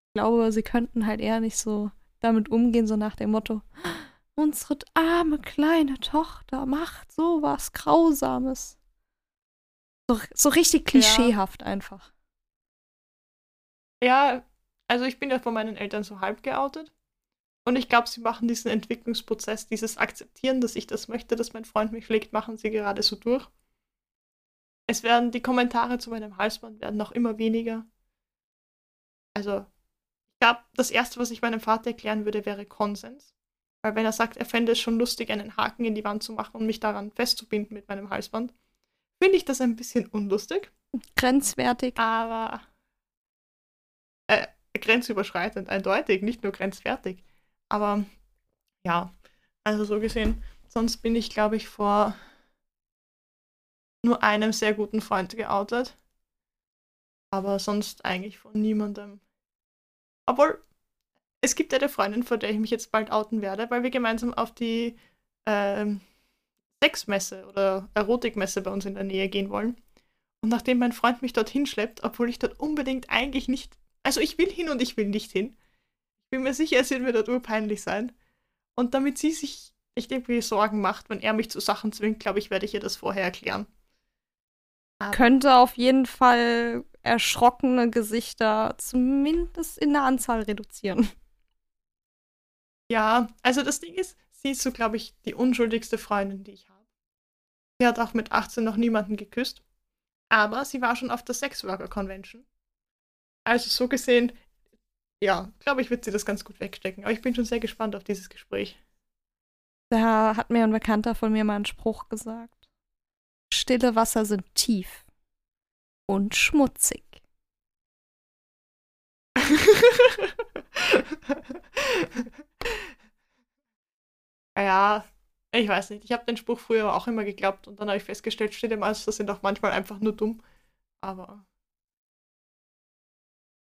Ich glaube, sie könnten halt eher nicht so damit umgehen, so nach dem Motto, unsere arme kleine Tochter macht sowas Grausames. So, so richtig klischeehaft ja. einfach. Ja, also ich bin ja von meinen Eltern so halb geoutet. Und ich glaube, sie machen diesen Entwicklungsprozess, dieses Akzeptieren, dass ich das möchte, dass mein Freund mich schlägt, machen sie gerade so durch. Es werden die Kommentare zu meinem Halsband werden noch immer weniger. Also, ich glaube, das erste, was ich meinem Vater erklären würde, wäre Konsens. Weil wenn er sagt, er fände es schon lustig, einen Haken in die Wand zu machen und mich daran festzubinden mit meinem Halsband, finde ich das ein bisschen unlustig. Grenzwertig. Aber äh, grenzüberschreitend, eindeutig, nicht nur grenzwertig. Aber ja, also so gesehen, sonst bin ich, glaube ich, vor nur einem sehr guten Freund geoutet. Aber sonst eigentlich von niemandem. Obwohl, es gibt eine Freundin, vor der ich mich jetzt bald outen werde, weil wir gemeinsam auf die ähm, Sexmesse oder Erotikmesse bei uns in der Nähe gehen wollen. Und nachdem mein Freund mich dorthin schleppt, obwohl ich dort unbedingt eigentlich nicht. Also ich will hin und ich will nicht hin. Bin mir sicher, es wird mir dort urpeinlich sein. Und damit sie sich nicht irgendwie Sorgen macht, wenn er mich zu Sachen zwingt, glaube ich, werde ich ihr das vorher erklären. Aber Könnte auf jeden Fall erschrockene Gesichter zumindest in der Anzahl reduzieren. Ja, also das Ding ist, sie ist so, glaube ich, die unschuldigste Freundin, die ich habe. Sie hat auch mit 18 noch niemanden geküsst. Aber sie war schon auf der Sexworker Convention. Also so gesehen, ja, glaube ich, wird sie das ganz gut wegstecken. Aber ich bin schon sehr gespannt auf dieses Gespräch. Da hat mir ein Bekannter von mir mal einen Spruch gesagt. Stille Wasser sind tief und schmutzig. ja, ich weiß nicht. Ich habe den Spruch früher auch immer geglaubt und dann habe ich festgestellt, stille Wasser sind auch manchmal einfach nur dumm. Aber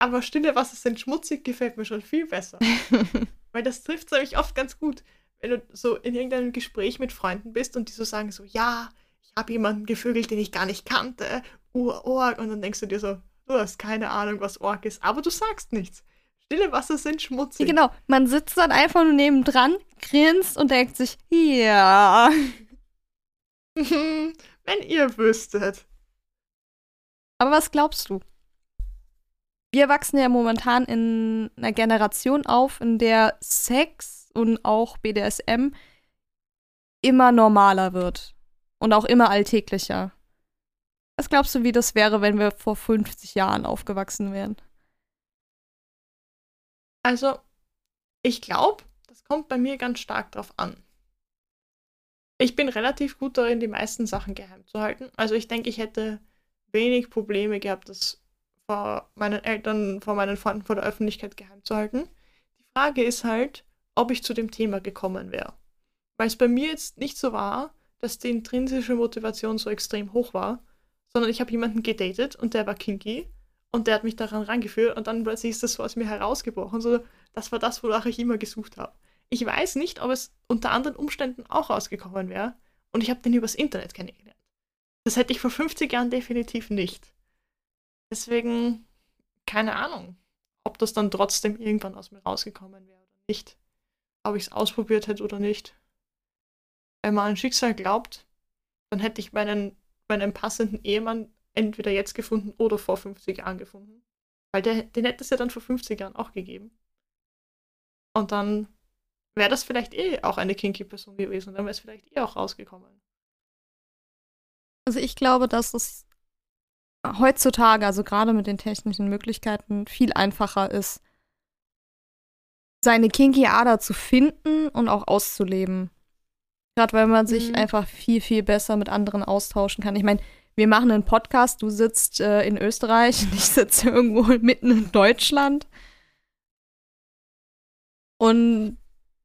aber stille Wasser sind schmutzig, gefällt mir schon viel besser. Weil das trifft nämlich oft ganz gut, wenn du so in irgendeinem Gespräch mit Freunden bist und die so sagen so, ja, ich habe jemanden gevögelt, den ich gar nicht kannte, Ur-Org. Und dann denkst du dir so, du hast keine Ahnung, was Org ist, aber du sagst nichts. Stille Wasser sind schmutzig. Genau, man sitzt dann einfach nur nebendran, grinst und denkt sich, ja. wenn ihr wüsstet. Aber was glaubst du? Wir wachsen ja momentan in einer Generation auf, in der Sex und auch BDSM immer normaler wird und auch immer alltäglicher. Was glaubst du, wie das wäre, wenn wir vor 50 Jahren aufgewachsen wären? Also, ich glaube, das kommt bei mir ganz stark drauf an. Ich bin relativ gut darin, die meisten Sachen geheim zu halten. Also ich denke, ich hätte wenig Probleme gehabt, das vor meinen Eltern, vor meinen Freunden, vor der Öffentlichkeit geheim zu halten. Die Frage ist halt, ob ich zu dem Thema gekommen wäre. Weil es bei mir jetzt nicht so war, dass die intrinsische Motivation so extrem hoch war, sondern ich habe jemanden gedatet und der war kinky und der hat mich daran rangeführt und dann plötzlich ist das so aus mir herausgebrochen. So, das war das, wonach ich immer gesucht habe. Ich weiß nicht, ob es unter anderen Umständen auch rausgekommen wäre und ich habe den übers Internet kennengelernt. Das hätte ich vor 50 Jahren definitiv nicht. Deswegen, keine Ahnung, ob das dann trotzdem irgendwann aus mir rausgekommen wäre oder nicht. Ob ich es ausprobiert hätte oder nicht. Wenn man an Schicksal glaubt, dann hätte ich meinen, meinen passenden Ehemann entweder jetzt gefunden oder vor 50 Jahren gefunden. Weil der, den hätte es ja dann vor 50 Jahren auch gegeben. Und dann wäre das vielleicht eh auch eine kinky Person gewesen. Dann wäre es vielleicht eh auch rausgekommen. Also ich glaube, dass es heutzutage, also gerade mit den technischen Möglichkeiten, viel einfacher ist, seine kinky Ader zu finden und auch auszuleben. Gerade weil man sich mhm. einfach viel, viel besser mit anderen austauschen kann. Ich meine, wir machen einen Podcast, du sitzt äh, in Österreich und ich sitze irgendwo mitten in Deutschland. Und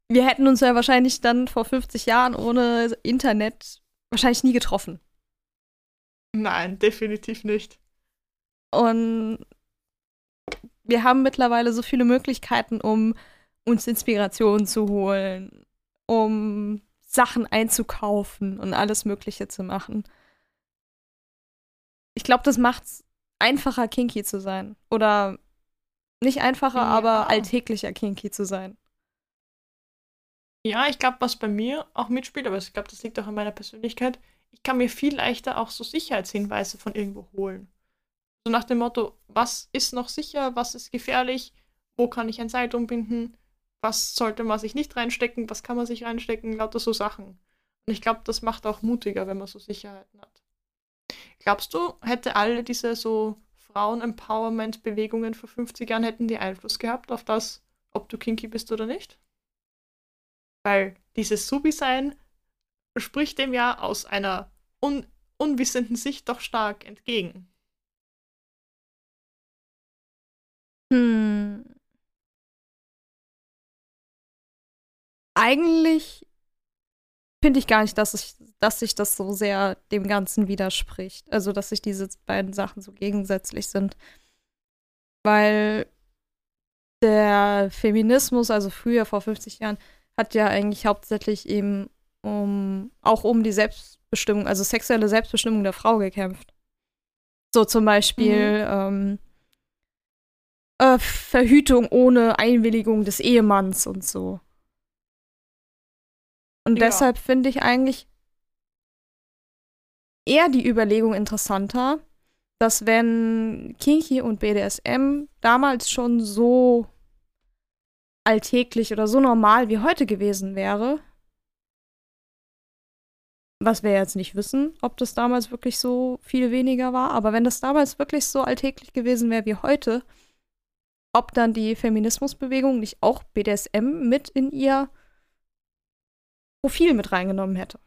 wir hätten uns ja wahrscheinlich dann vor 50 Jahren ohne Internet wahrscheinlich nie getroffen. Nein, definitiv nicht. Und wir haben mittlerweile so viele Möglichkeiten, um uns Inspiration zu holen, um Sachen einzukaufen und alles Mögliche zu machen. Ich glaube, das macht es einfacher, kinky zu sein. Oder nicht einfacher, ja. aber alltäglicher kinky zu sein. Ja, ich glaube, was bei mir auch mitspielt, aber ich glaube, das liegt auch an meiner Persönlichkeit, ich kann mir viel leichter auch so Sicherheitshinweise von irgendwo holen. So nach dem Motto, was ist noch sicher, was ist gefährlich, wo kann ich ein Seil umbinden, was sollte man sich nicht reinstecken, was kann man sich reinstecken, lauter so Sachen. Und ich glaube, das macht auch mutiger, wenn man so Sicherheiten hat. Glaubst du, hätte alle diese so Frauen-Empowerment-Bewegungen vor 50 Jahren, hätten die Einfluss gehabt auf das, ob du kinky bist oder nicht? Weil dieses Subi-Sein spricht dem ja aus einer un unwissenden Sicht doch stark entgegen. Hm. Eigentlich finde ich gar nicht, dass, ich, dass sich das so sehr dem Ganzen widerspricht. Also, dass sich diese beiden Sachen so gegensätzlich sind. Weil der Feminismus, also früher vor 50 Jahren, hat ja eigentlich hauptsächlich eben um, auch um die Selbstbestimmung, also sexuelle Selbstbestimmung der Frau gekämpft. So zum Beispiel mhm. ähm, äh, Verhütung ohne Einwilligung des Ehemanns und so. Und ja. deshalb finde ich eigentlich eher die Überlegung interessanter, dass wenn Kinky und BDSM damals schon so alltäglich oder so normal wie heute gewesen wäre, was wir jetzt nicht wissen, ob das damals wirklich so viel weniger war, aber wenn das damals wirklich so alltäglich gewesen wäre wie heute, ob dann die Feminismusbewegung nicht auch BDSM mit in ihr Profil mit reingenommen hätte.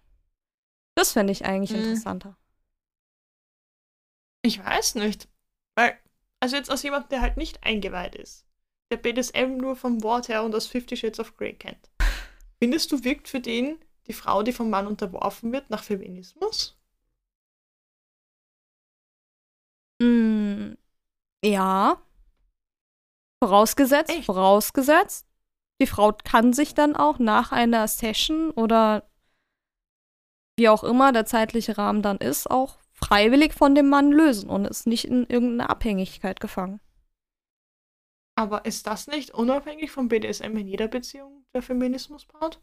Das fände ich eigentlich mhm. interessanter. Ich weiß nicht. Weil, also jetzt aus jemandem, der halt nicht eingeweiht ist, der BDSM nur vom Wort her und aus Fifty Shades of Grey kennt. Findest du, wirkt für den die Frau, die vom Mann unterworfen wird, nach Feminismus? Mm, ja. Vorausgesetzt, Echt? vorausgesetzt, die Frau kann sich dann auch nach einer Session oder wie auch immer der zeitliche Rahmen dann ist, auch freiwillig von dem Mann lösen und ist nicht in irgendeine Abhängigkeit gefangen. Aber ist das nicht unabhängig vom BDSM in jeder Beziehung der Feminismus-Part?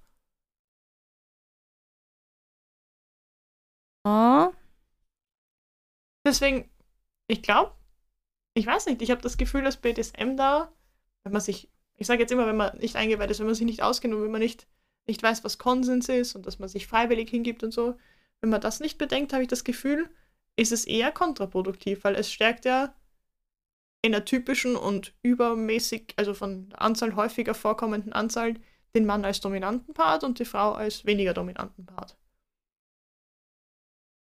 Ja. Deswegen, ich glaube, ich weiß nicht, ich habe das Gefühl, dass BDSM da, wenn man sich, ich sage jetzt immer, wenn man nicht eingeweiht ist, wenn man sich nicht auskennt und wenn man nicht, nicht weiß, was Konsens ist und dass man sich freiwillig hingibt und so, wenn man das nicht bedenkt, habe ich das Gefühl, ist es eher kontraproduktiv, weil es stärkt ja in der typischen und übermäßig, also von der Anzahl häufiger vorkommenden Anzahl, den Mann als dominanten Part und die Frau als weniger dominanten Part.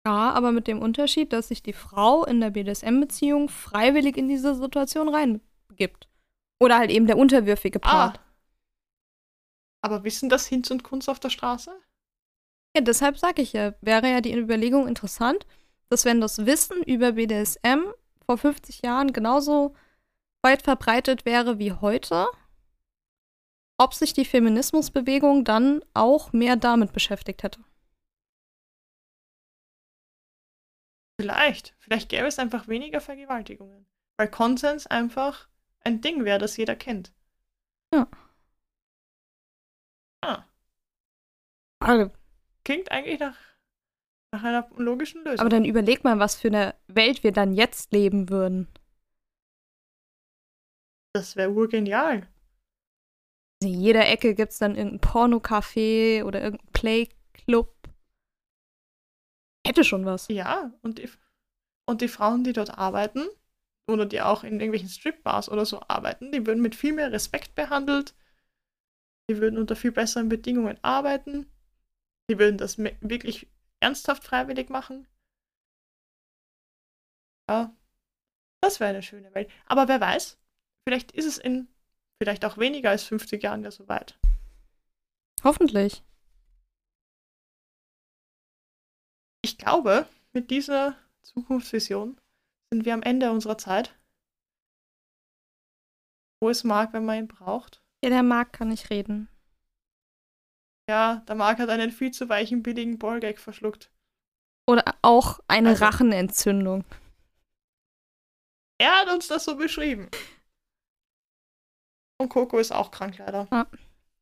Ja, aber mit dem Unterschied, dass sich die Frau in der BDSM-Beziehung freiwillig in diese Situation reingibt. Oder halt eben der unterwürfige ah. Part. Ah. Aber wissen das Hinz und Kunst auf der Straße? Ja, deshalb sage ich ja, wäre ja die Überlegung interessant, dass wenn das Wissen über BDSM vor 50 Jahren genauso weit verbreitet wäre wie heute, ob sich die Feminismusbewegung dann auch mehr damit beschäftigt hätte. Vielleicht. Vielleicht gäbe es einfach weniger Vergewaltigungen. Weil Konsens einfach ein Ding wäre, das jeder kennt. Ja. Ah. Also. Klingt eigentlich nach, nach einer logischen Lösung. Aber dann überleg mal, was für eine Welt wir dann jetzt leben würden. Das wäre urgenial. In jeder Ecke gibt es dann irgendein Pornocafé oder irgendein Playclub Hätte schon was. Ja, und die, und die Frauen, die dort arbeiten, oder die auch in irgendwelchen Stripbars oder so arbeiten, die würden mit viel mehr Respekt behandelt. Die würden unter viel besseren Bedingungen arbeiten. Die würden das wirklich ernsthaft freiwillig machen. Ja, das wäre eine schöne Welt. Aber wer weiß, vielleicht ist es in vielleicht auch weniger als 50 Jahren ja soweit. Hoffentlich. Ich glaube, mit dieser Zukunftsvision sind wir am Ende unserer Zeit. Wo ist Marc, wenn man ihn braucht? Ja, der Marc kann nicht reden. Ja, der Marc hat einen viel zu weichen, billigen Ballgag verschluckt. Oder auch eine also, Rachenentzündung. Er hat uns das so beschrieben. Und Coco ist auch krank, leider. Ja.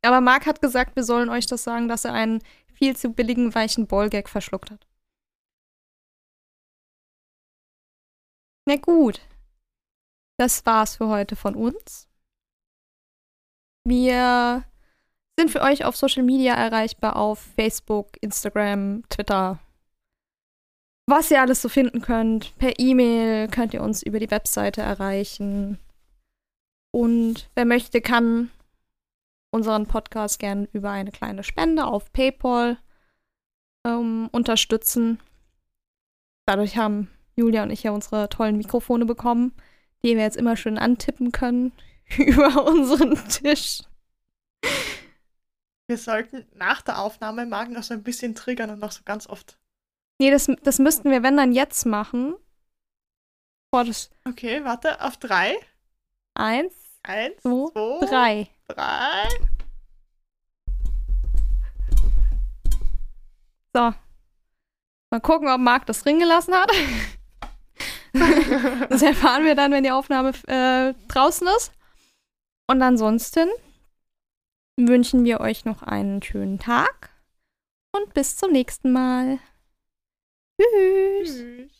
Aber Marc hat gesagt, wir sollen euch das sagen, dass er einen viel zu billigen weichen Ballgag verschluckt hat. Na gut. Das war's für heute von uns. Wir sind für euch auf Social Media erreichbar auf Facebook, Instagram, Twitter. Was ihr alles so finden könnt. Per E-Mail könnt ihr uns über die Webseite erreichen. Und wer möchte, kann unseren Podcast gern über eine kleine Spende auf PayPal ähm, unterstützen. Dadurch haben Julia und ich ja unsere tollen Mikrofone bekommen, die wir jetzt immer schön antippen können über unseren Tisch. Wir sollten nach der Aufnahme Marc noch so ein bisschen triggern und noch so ganz oft. Nee, das, das müssten wir, wenn dann jetzt machen. Boah, das. Okay, warte, auf drei. Eins, Eins, zwei, zwei, drei. drei. So. Mal gucken, ob Marc das drin gelassen hat. das erfahren wir dann, wenn die Aufnahme äh, draußen ist. Und ansonsten wünschen wir euch noch einen schönen Tag und bis zum nächsten Mal. Tschüss. Tschüss.